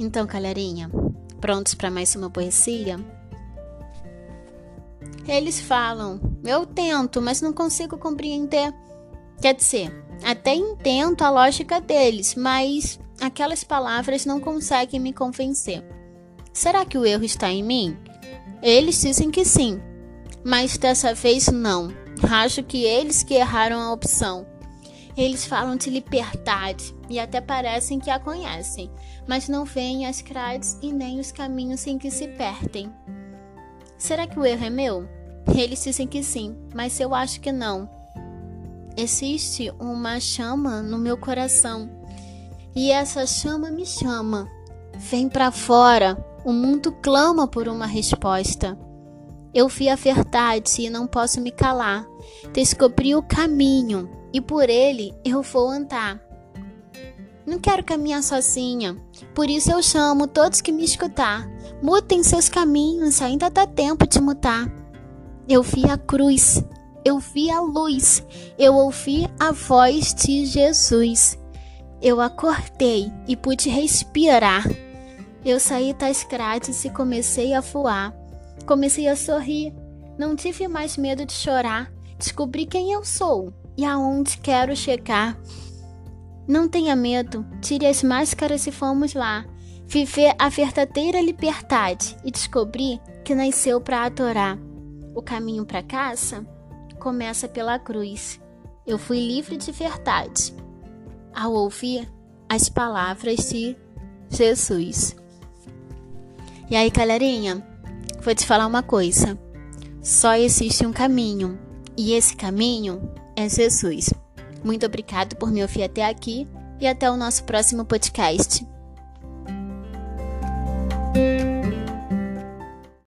Então, galerinha, prontos para mais uma poesia? Eles falam, eu tento, mas não consigo compreender. Quer dizer, até entendo a lógica deles, mas aquelas palavras não conseguem me convencer. Será que o erro está em mim? Eles dizem que sim, mas dessa vez não. Acho que eles que erraram a opção. Eles falam de liberdade e até parecem que a conhecem, mas não veem as grades e nem os caminhos em que se perdem. Será que o erro é meu? Eles dizem que sim, mas eu acho que não. Existe uma chama no meu coração e essa chama me chama. Vem para fora. O mundo clama por uma resposta. Eu vi a verdade e não posso me calar. Descobri o caminho e por ele eu vou andar. Não quero caminhar sozinha, por isso eu chamo todos que me escutar. Mutem seus caminhos, ainda dá tempo de mutar. Eu vi a cruz, eu vi a luz, eu ouvi a voz de Jesus. Eu acordei e pude respirar. Eu saí das grades e comecei a voar. Comecei a sorrir. Não tive mais medo de chorar. Descobri quem eu sou e aonde quero chegar. Não tenha medo, tire as máscaras e vamos lá. Viver a verdadeira liberdade e descobrir que nasceu para adorar. O caminho para casa começa pela cruz. Eu fui livre de verdade ao ouvir as palavras de Jesus. E aí, galerinha, vou te falar uma coisa. Só existe um caminho, e esse caminho é Jesus. Muito obrigado por me ouvir até aqui e até o nosso próximo podcast.